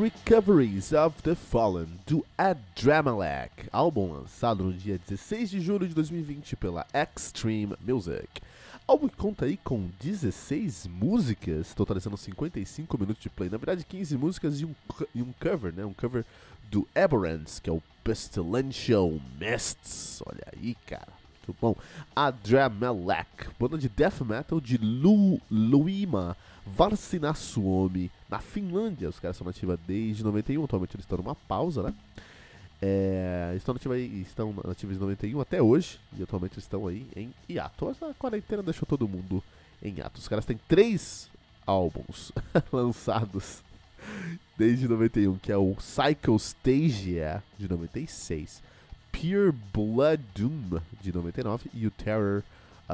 Recoveries of the Fallen, do Adramalek, álbum lançado no dia 16 de julho de 2020 pela Extreme Music. Álbum que conta aí com 16 músicas, totalizando 55 minutos de play. Na verdade, 15 músicas e um, e um cover, né? Um cover do Aberrants, que é o Pestilential Mists. Olha aí, cara. Muito bom. Adramalek, banda de death metal de Lu, Luima Varsinasuomi, na Finlândia. Os caras são nativos desde 91, atualmente eles estão numa pausa, né? É, estão, nativos aí, estão nativos em 91 até hoje, e atualmente estão aí em hiato. A quarentena deixou todo mundo em hiato. Os caras têm três álbuns lançados desde 91, que é o Psycho Stagia, de 96, Pure Blood Doom, de 99, e o Terror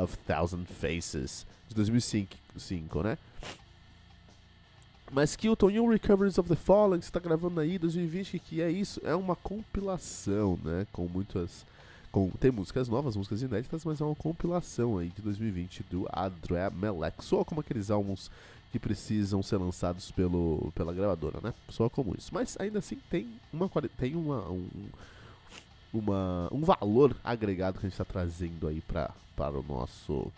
of Thousand Faces, de 2005, né? Mas Kilton e o Recoveries of the Fallen, que você tá gravando aí 2020, que é isso? É uma compilação, né? Com muitas. Com, tem músicas novas, músicas inéditas, mas é uma compilação aí de 2020 do Adre Melek. Soa como aqueles álbuns que precisam ser lançados pelo, pela gravadora, né? Soa como isso. Mas ainda assim tem uma tem uma, um, uma, um valor agregado que a gente está trazendo aí pra, para o nosso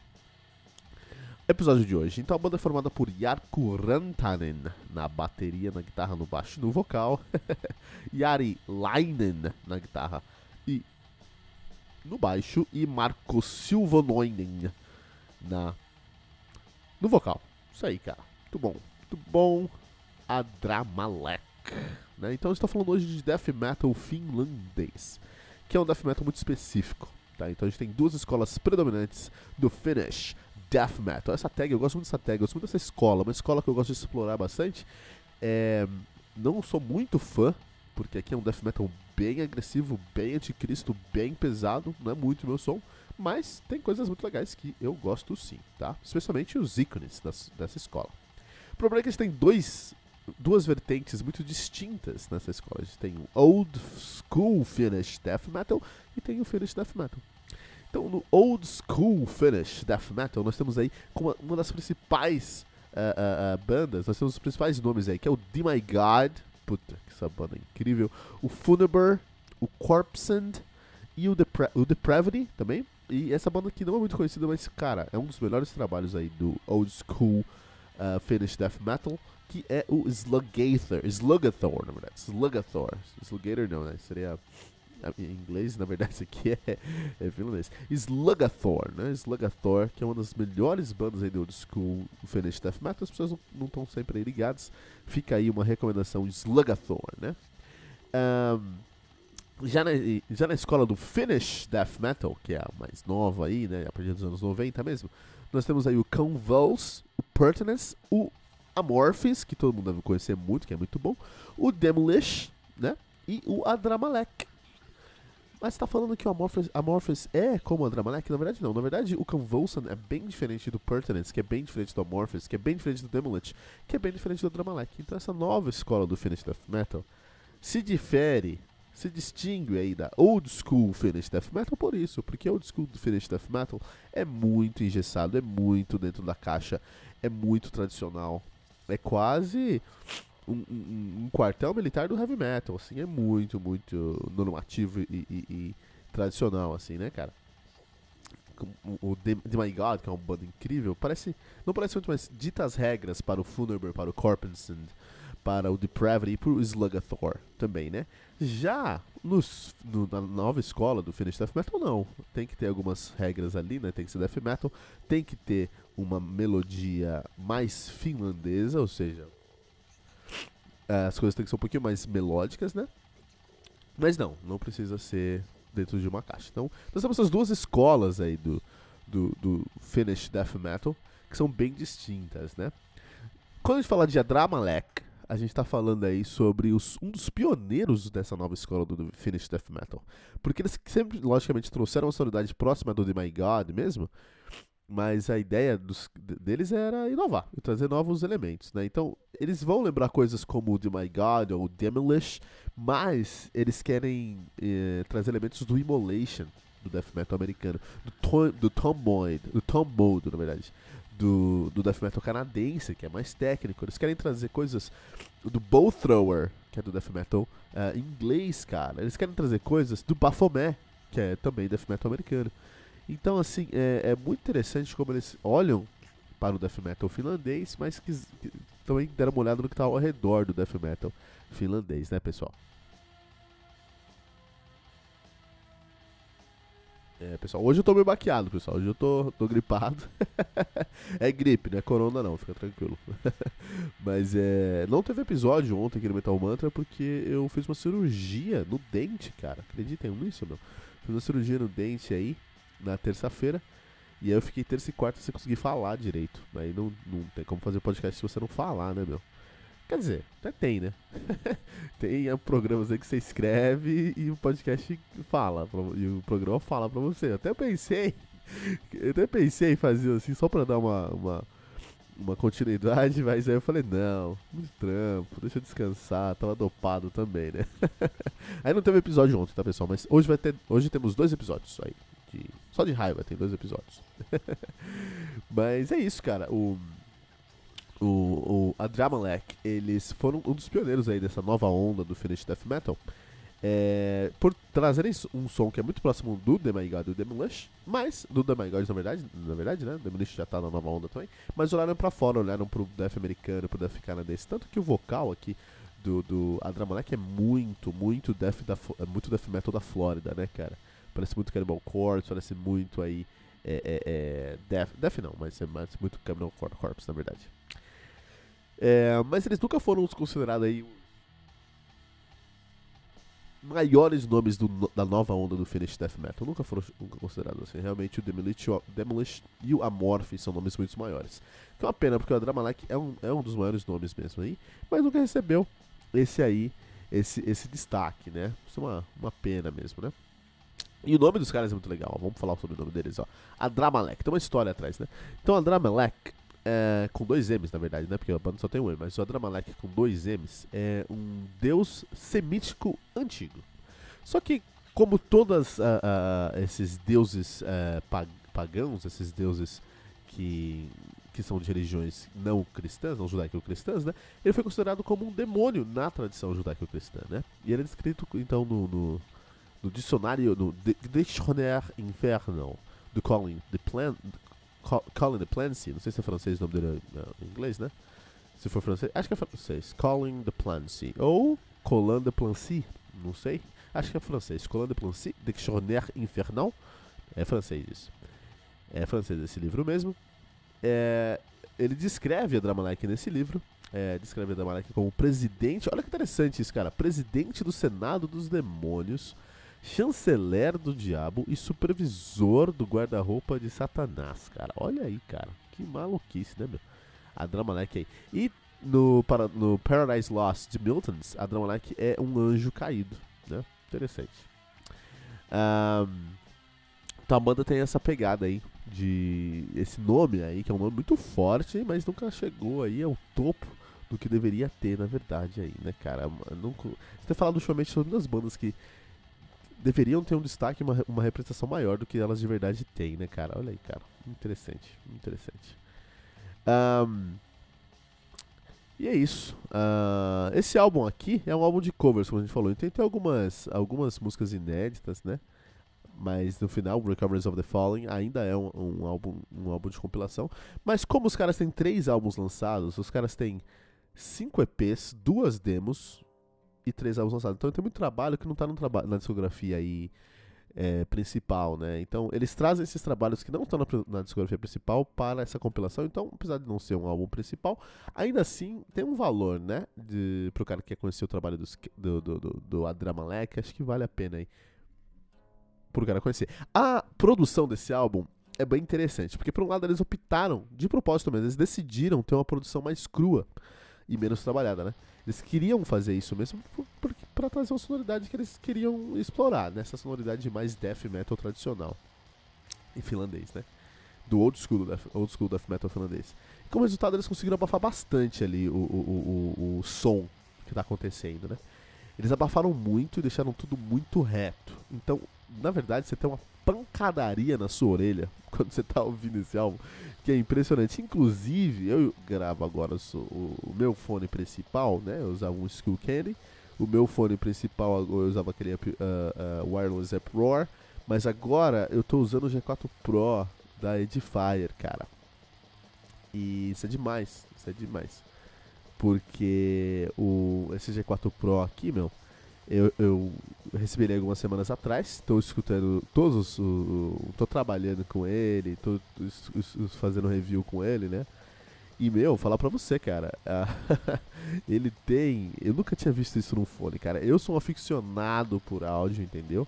episódio de hoje. Então a banda é formada por Jarkko Rantanen na bateria, na guitarra, no baixo e no vocal. Jari Lainen na guitarra e no baixo. E Marco Silvanoinen na, no vocal. Isso aí, cara. Muito bom. Muito bom. Adramalek. Né? Então gente tá falando hoje de death metal finlandês. Que é um death metal muito específico. Tá? Então a gente tem duas escolas predominantes do Finnish death metal. Essa tag, eu gosto muito dessa tag, eu gosto muito dessa escola, uma escola que eu gosto de explorar bastante. É, não sou muito fã, porque aqui é um death metal bem agressivo, bem anticristo, bem pesado, não é muito meu som, mas tem coisas muito legais que eu gosto sim, tá? Especialmente os ícones das, dessa escola. O problema é que a gente tem dois, duas vertentes muito distintas nessa escola. A gente tem o Old School Finnish Death Metal e tem o Finnish Death Metal. Então, no Old School Finnish Death Metal, nós temos aí como uma das principais uh, uh, uh, bandas, nós temos os principais nomes aí, que é o The My God, puta, que essa banda é incrível, o Funeber, o Corpsend e o, Depra o Depravity também. E essa banda aqui não é muito conhecida, mas, cara, é um dos melhores trabalhos aí do Old School Finnish Death Metal, que é o Sluggator, Sluggathor, na verdade, Sluggathor, Sluggator não, né, seria em inglês, na verdade isso aqui é, é finlandês. Sluggathor, né? Sluggathor, que é uma das melhores bandas aí do old school Finnish Death Metal, as pessoas não estão sempre ligadas. Fica aí uma recomendação, Sluggathor, né? Um, já, na, já na escola do Finnish Death Metal, que é a mais nova aí, né? A partir dos anos 90 mesmo, nós temos aí o Convulse, o Pertinence, o Amorphis, que todo mundo deve conhecer muito, que é muito bom, o Demolish, né? E o Adramalek, mas você tá falando que o Amorphous, Amorphous é como o Andramalek? Na verdade, não. Na verdade, o Convulsion é bem diferente do Pertinence, que é bem diferente do Amorphous, que é bem diferente do Demolish, que é bem diferente do Andramalek. Então, essa nova escola do Finnish Death Metal se difere, se distingue aí da Old School Finnish Death Metal por isso, porque Old School Finnish Death Metal é muito engessado, é muito dentro da caixa, é muito tradicional. É quase um, um, um, quartel militar do heavy metal, assim, é muito, muito normativo e, e, e tradicional, assim, né, cara? O The, My God, que é uma banda incrível, parece, não parece muito, mas dita as regras para o Funeber, para o Corpensand, para o Depravity e para o Sluggathor também, né? Já nos, no, na nova escola do Finnish Death Metal, não. Tem que ter algumas regras ali, né? Tem que ser Death Metal, tem que ter uma melodia mais finlandesa, ou seja, as coisas têm que ser um pouquinho mais melódicas, né? Mas não, não precisa ser dentro de uma caixa. Então, nós temos essas duas escolas aí do, do, do Finnish Death Metal, que são bem distintas, né? Quando a gente fala de Adramalek, a gente tá falando aí sobre os, um dos pioneiros dessa nova escola do Finnish Death Metal. Porque eles sempre, logicamente, trouxeram uma sonoridade próxima do The My God mesmo, mas a ideia dos, deles era inovar e trazer novos elementos, né? Então, eles vão lembrar coisas como o The My God ou Demolish, mas eles querem eh, trazer elementos do Immolation, do death metal americano, do, tom, do Tomboid, do Tomboid, na verdade, do, do death metal canadense, que é mais técnico. Eles querem trazer coisas do Bow Thrower, que é do death metal uh, inglês, cara. Eles querem trazer coisas do Baphomet, que é também death metal americano. Então, assim, é, é muito interessante como eles olham para o death metal finlandês, mas que, que também deram uma olhada no que está ao redor do death metal finlandês, né, pessoal? É, pessoal, hoje eu tô meio baqueado, pessoal. Hoje eu tô, tô gripado. é gripe, não é corona não, fica tranquilo. Mas é. Não teve episódio ontem aqui no Metal Mantra porque eu fiz uma cirurgia no dente, cara. Acreditem nisso, meu? Fiz uma cirurgia no dente aí na terça-feira. E aí eu fiquei terça e quarta sem conseguir falar direito. Aí não, não tem como fazer podcast se você não falar, né, meu? Quer dizer, até tem, né? tem programas aí que você escreve e o podcast fala. E o programa fala pra você. Eu até pensei. Eu até pensei em fazer assim só pra dar uma, uma, uma continuidade, mas aí eu falei, não, muito trampo, deixa eu descansar, tava dopado também, né? aí não teve episódio ontem, tá pessoal? Mas hoje vai ter. Hoje temos dois episódios aí. De, só de raiva tem dois episódios. mas é isso, cara. O o, o, a Dramalek, eles foram um dos pioneiros aí dessa nova onda do Finnish Death Metal. É, por trazerem um som que é muito próximo do The My God e do Demolish, mas do The My God na verdade, na verdade, né? Demolish já tá na nova onda também, mas olharam para fora, olharam pro Death americano, pro Death canadense, tanto que o vocal aqui do, do Adramalek é muito, muito death, da, é muito death metal da Flórida, né, cara? Parece muito Cannibal Corpse, parece muito aí é, é, é death, death não, mas é muito Cannibal Corpse, na verdade. É, mas eles nunca foram considerados aí maiores nomes do, da nova onda do Finnish Death Metal. Nunca foram considerados assim. Realmente o Demolish, o Demolish e o Amorph são nomes muito maiores. Que é uma pena, porque o Adramalek é um, é um dos maiores nomes mesmo aí, mas nunca recebeu esse aí, esse, esse destaque, né? Isso é uma, uma pena mesmo, né? E o nome dos caras é muito legal, vamos falar sobre o nome deles, ó. Adramalek, tem uma história atrás, né? Então, Adramalek é, com dois M's, na verdade, né? Porque a banda só tem um M, mas o Adramalek com dois M's é um deus semítico antigo. Só que, como todos uh, uh, esses deuses uh, pagãos, esses deuses que, que são de religiões não cristãs, não judaico-cristãs, né? Ele foi considerado como um demônio na tradição judaico-cristã, né? E ele é descrito, então, no, no, no dicionário, no Dictionnaire Infernal do Colin de Plan, Colin de Plancy, não sei se é francês o nome dele é, em inglês, né? Se for francês, acho que é francês. Colin de Plancy. Ou Colin de Plancy, não sei. Acho que é francês. Colin de Plancy, Dictionnaire Infernal. É francês isso. É francês esse livro mesmo. É, ele descreve a Dramalek nesse livro. É, descreve a Dramalek como presidente. Olha que interessante isso, cara. Presidente do Senado dos Demônios chanceler do diabo e supervisor do guarda-roupa de Satanás, cara. Olha aí, cara. Que maluquice, né, meu? A Dramalek aí. E no, para, no Paradise Lost de Milton's, a Dramalek é um anjo caído, né? Interessante. Um, então a banda tem essa pegada aí de esse nome aí, que é um nome muito forte, mas nunca chegou aí ao topo do que deveria ter, na verdade, aí, né, cara? Nunca... Você tem falado ultimamente sobre as bandas que deveriam ter um destaque, uma, uma representação maior do que elas de verdade têm, né, cara? Olha aí, cara. Interessante, interessante. Um, e é isso. Uh, esse álbum aqui é um álbum de covers, como a gente falou. Então tem algumas, algumas músicas inéditas, né? Mas no final, Recoveries of the Fallen ainda é um, um, álbum, um álbum de compilação. Mas como os caras têm três álbuns lançados, os caras têm cinco EPs, duas demos, e três álbuns lançados. Então tem muito trabalho que não está na discografia aí é, principal, né? Então eles trazem esses trabalhos que não estão na, na, discografia principal para essa compilação. Então, apesar de não ser um álbum principal, ainda assim tem um valor, né? De, pro cara que quer conhecer o trabalho dos, do, do, do, do Adramalek, acho que vale a pena aí pro cara conhecer. A produção desse álbum é bem interessante, porque por um lado eles optaram, de propósito mesmo, eles decidiram ter uma produção mais crua. E menos trabalhada, né? Eles queriam fazer isso mesmo para trazer uma sonoridade que eles queriam explorar, nessa né? sonoridade mais death metal tradicional em finlandês, né? Do old school death, old school death metal finlandês. E como resultado, eles conseguiram abafar bastante ali o, o, o, o som que está acontecendo, né? Eles abafaram muito e deixaram tudo muito reto. Então, na verdade, você tem uma pancadaria na sua orelha quando você está ouvindo esse álbum, que é impressionante. Inclusive, eu gravo agora o, meu fone principal, né? Eu usava um Skull Candy. O meu fone principal eu usava aquele uh, uh, Wireless Uproar. Mas agora eu estou usando o G4 Pro da Edifier, cara. E isso é demais, isso é demais. Porque o, esse G4 Pro aqui, meu, eu, eu recebi ele algumas semanas atrás. Estou escutando todos os. Estou trabalhando com ele, estou fazendo review com ele, né? E, meu, falar pra você, cara. ele tem. Eu nunca tinha visto isso no fone, cara. Eu sou um aficionado por áudio, entendeu?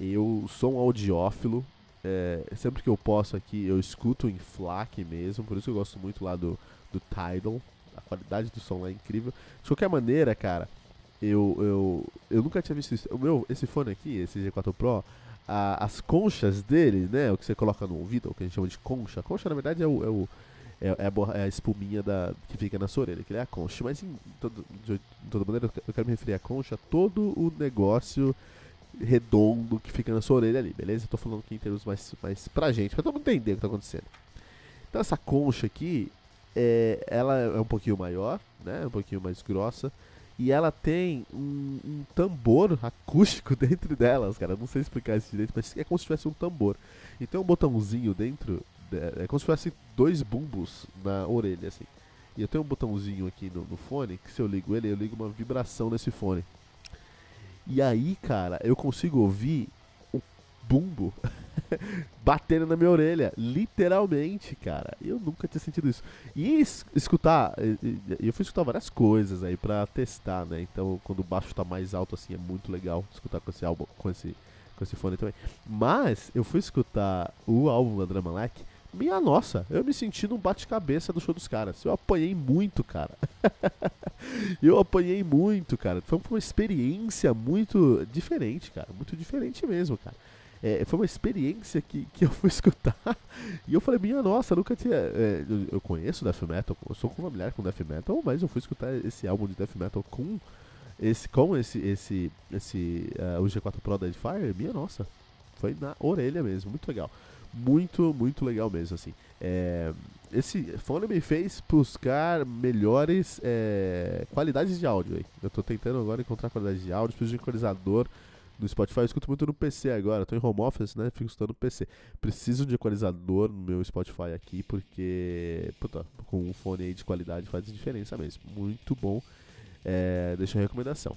Eu sou um audiófilo. É, sempre que eu posso aqui, eu escuto em FLAC mesmo. Por isso que eu gosto muito lá do, do Tidal. A qualidade do som lá é incrível. De qualquer maneira, cara, eu, eu, eu nunca tinha visto isso. O meu, esse fone aqui, esse G4 Pro, a, as conchas dele, né? O que você coloca no ouvido, o que a gente chama de concha. Concha, na verdade, é o. É o é, é, a, é, a, espuminha da, que fica na sua orelha, que é a concha. Mas, em todo, de, de toda maneira, eu quero me referir à concha, todo o negócio redondo que fica na sua orelha ali, beleza? Eu tô falando aqui em termos mais, mais pra gente, pra todo mundo entender o que tá acontecendo. Então essa concha aqui, é, ela é um pouquinho maior, né? Um pouquinho mais grossa. E ela tem um, um tambor acústico dentro delas, cara. Não sei explicar isso direito, mas é como se tivesse um tambor. E tem um botãozinho dentro, é como se tivesse dois bumbos na orelha, assim. E eu tenho um botãozinho aqui no, no fone, que se eu ligo ele, eu ligo uma vibração nesse fone. E aí, cara, eu consigo ouvir bumbo batendo na minha orelha. Literalmente, cara. Eu nunca tinha sentido isso. E escutar, eu fui escutar várias coisas aí pra testar, né? Então, quando o baixo tá mais alto assim, é muito legal escutar com esse álbum, com esse, com esse fone também. Mas eu fui escutar o álbum da Drama Like minha nossa, eu me senti num bate-cabeça do show dos caras. Eu apanhei muito, cara. eu apanhei muito, cara. Foi uma experiência muito diferente, cara. Muito diferente mesmo, cara. É, foi uma experiência que, que eu fui escutar e eu falei, minha nossa, nunca tinha. É, eu, eu, conheço Death Metal, eu sou familiar com Death Metal, mas eu fui escutar esse álbum de Death Metal com esse, com esse, esse, esse uh, o G4 Pro Dead Fire, minha nossa, foi na orelha mesmo, muito legal muito, muito legal mesmo, assim. É, esse fone me fez buscar melhores é, qualidades de áudio. Aí. Eu estou tentando agora encontrar qualidade de áudio, preciso de um equalizador no Spotify. Eu escuto muito no PC agora, estou em home office, né? Fico escutando no PC. Preciso de equalizador no meu Spotify aqui, porque puta, com um fone aí de qualidade faz diferença mesmo. Muito bom. É, deixa a recomendação.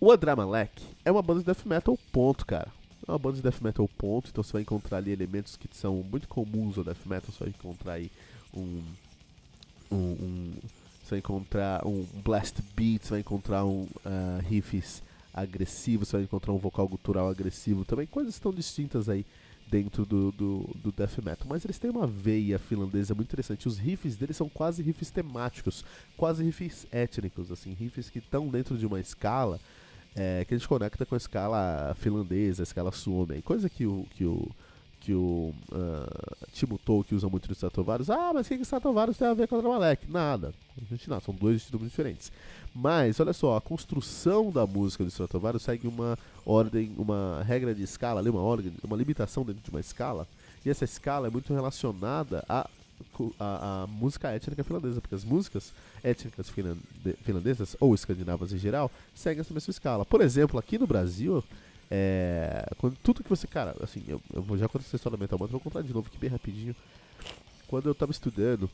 O Adramalek é uma banda de death metal, ponto, cara. É uma banda de death metal ponto, então você vai encontrar ali elementos que são muito comuns ao death metal, você vai encontrar aí um, um, um você vai encontrar um blast beat, você vai encontrar um uh, riffs agressivos, você vai encontrar um vocal gutural agressivo, também coisas tão distintas aí dentro do, do, do, death metal, mas eles têm uma veia finlandesa muito interessante. Os riffs deles são quase riffs temáticos, quase riffs étnicos, assim, riffs que estão dentro de uma escala é, que a gente conecta com a escala finlandesa, a escala suome, coisa que o que o que o uh, Timo Tolkien usa muito no Stratovarius. Ah, mas o que, que Stratovarius tem a ver com Dramalek? Nada. A gente não, são dois estilos diferentes. Mas, olha só, a construção da música do Stratovarius segue uma ordem, uma regra de escala, uma ordem, uma limitação dentro de uma escala. E essa escala é muito relacionada a a, a, música étnica finlandesa, porque as músicas étnicas finlandesas, ou escandinavas em geral, seguem essa mesma escala. Por exemplo, aqui no Brasil, é, quando, tudo que você. Cara, assim, eu, eu já contar essa história da Metal Mantra, vou contar de novo aqui bem rapidinho. Quando eu tava estudando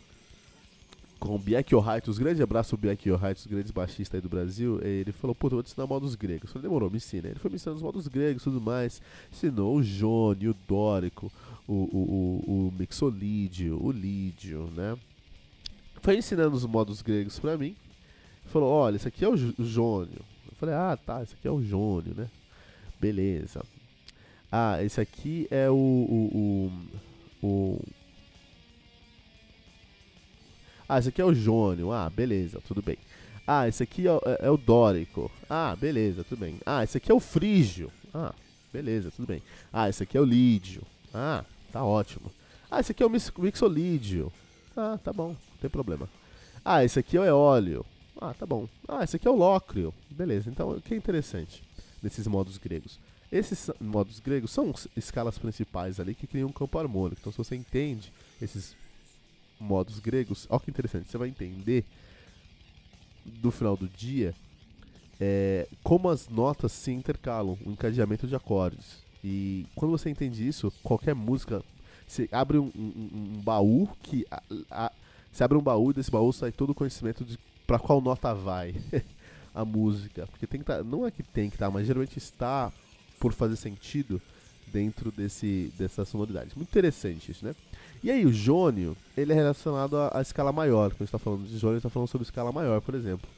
com o Biek Ohaitos, grande abraço ao Biek Ohaitos, grandes baixistas aí do Brasil, ele falou, pô, eu vou te ensinar modos gregos. Eu falei, demorou, me ensina. Ele foi me ensinando os modos gregos e tudo mais, ensinou o Jônio, o Dórico, o, o, o, o Mixolídio, o Lídio, né? Foi ensinando os modos gregos pra mim. Falou, olha, esse aqui é o, Jônio. Eu falei, ah, tá, esse aqui é o Jônio, né? Beleza. Ah, esse aqui é o, o, o, o Ah, esse aqui é o jônio. Ah, beleza, tudo bem. Ah, esse aqui é, é, é o dórico. Ah, beleza, tudo bem. Ah, esse aqui é o frígio. Ah, beleza, tudo bem. Ah, esse aqui é o lídio. Ah, tá ótimo. Ah, esse aqui é o mixolídio. Ah, tá bom, não tem problema. Ah, esse aqui é o eólio. Ah, tá bom. Ah, esse aqui é o lócrio. Beleza, então que é interessante nesses modos gregos? Esses modos gregos são escalas principais ali que criam um campo harmônico. Então, se você entende esses modos gregos, olha que interessante, você vai entender do final do dia é, como as notas se intercalam, o encadeamento de acordes. E quando você entende isso, qualquer música, você abre um, um, um baú que. A, a, você abre um baú e desse baú sai todo o conhecimento de para qual nota vai a música. Porque tem que tá, não é que tem que estar, tá, mas geralmente está por fazer sentido dentro desse, dessa sonoridade. Muito interessante isso, né? E aí, o jônio, ele é relacionado à, à escala maior. Quando está falando de jônio, está falando sobre escala maior, por exemplo.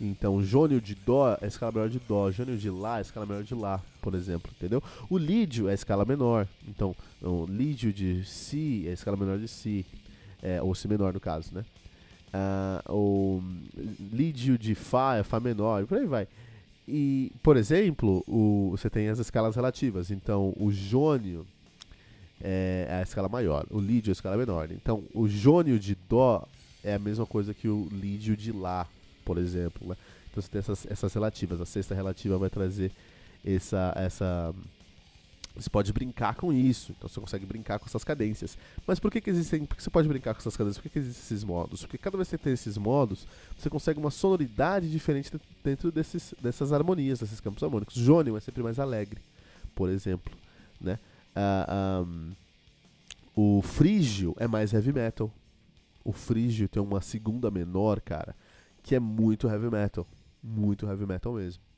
Então, jônio de dó é escala maior de dó, jônio de lá é escala maior de lá, por exemplo, entendeu? O lídio é escala menor. Então, o lídio de si é escala menor de si, é, ou si menor no caso, né? Uh, o lídio de fá é fá menor, e por aí vai. E, por exemplo, o, você tem as escalas relativas. Então, o jônio é a escala maior, o lídio é a escala menor. Então, o jônio de dó é a mesma coisa que o lídio de lá, por exemplo. Né? Então, você tem essas, essas relativas. A sexta relativa vai trazer essa, essa você pode brincar com isso, então você consegue brincar com essas cadências. Mas por que, que existem. Por que você pode brincar com essas cadências? Por que, que existem esses modos? Porque cada vez que você tem esses modos, você consegue uma sonoridade diferente dentro desses, dessas harmonias, desses campos harmônicos. Jônio é sempre mais alegre, por exemplo. Né? Uh, ah, um, o frígio é mais heavy metal. O frígio tem uma segunda menor, cara, que é muito heavy metal. Muito heavy metal mesmo.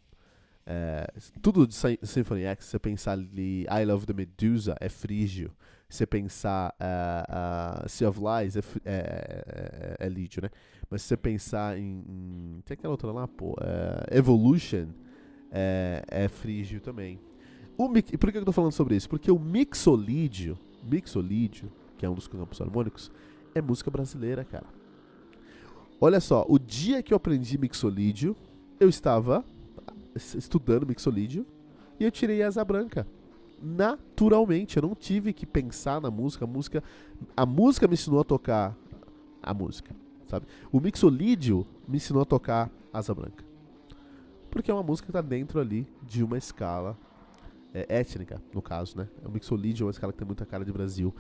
É, tudo de Symphony X, você pensar ali I Love the Medusa, é frígio. Você pensar uh, uh, Sea of Lies, é, é, é, é, né? Mas se você pensar em, em. Tem aquela outra lá, pô. É, Evolution é, é frígio também. O, e por que eu tô falando sobre isso? Porque o mixolídio, mixolídio, que é um dos campos harmônicos, é música brasileira, cara. Olha só, o dia que eu aprendi mixolídio, eu estava estudando mixolídio e eu tirei asa branca. Naturalmente, eu não tive que pensar na música, a música, a música me ensinou a tocar a música, sabe? O mixolídio me ensinou a tocar asa branca. Porque é uma música que está dentro ali de uma escala é, étnica, no caso, né? O mixolídio é uma escala que tem muita cara de Brasil.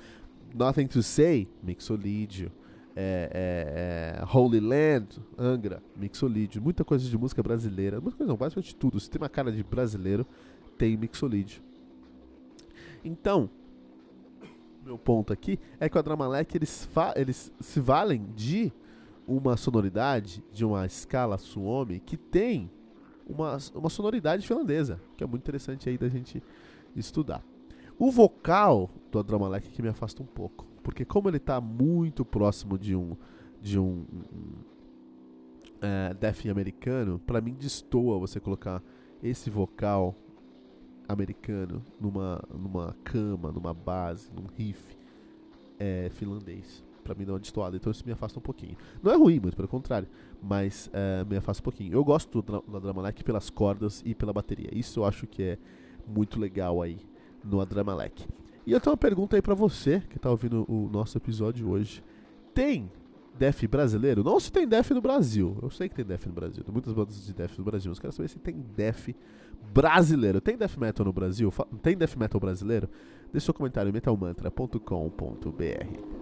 Nothing to Say, mixolídio é, é, é, Holy Land, Angra, Mixolídio, muita coisa de música brasileira, muita coisa não, basicamente tudo. Se tem uma cara de brasileiro, tem Mixolídio. Então, meu ponto aqui é que o Adramalek eles, eles se valem de uma sonoridade, de uma escala Suomi que tem uma, uma sonoridade finlandesa, que é muito interessante aí da gente estudar. O vocal do Adramalek que me afasta um pouco. Porque como ele está muito próximo de um de um, um é, death americano, para mim destoa você colocar esse vocal americano numa numa cama, numa base, num riff é, finlandês. Pra mim não é destoado, então isso me afasta um pouquinho. Não é ruim, muito pelo contrário, mas é, me afasta um pouquinho. Eu gosto do Adramalek pelas cordas e pela bateria. Isso eu acho que é muito legal aí no Adramalek. E eu tenho uma pergunta aí para você que tá ouvindo o nosso episódio hoje. Tem def brasileiro? Não se tem def no Brasil. Eu sei que tem def no Brasil. Tem muitas bandas de def no Brasil. Mas quero saber se tem def brasileiro. Tem def metal no Brasil? Tem def metal brasileiro? Deixe seu comentário em metalmantra.com.br.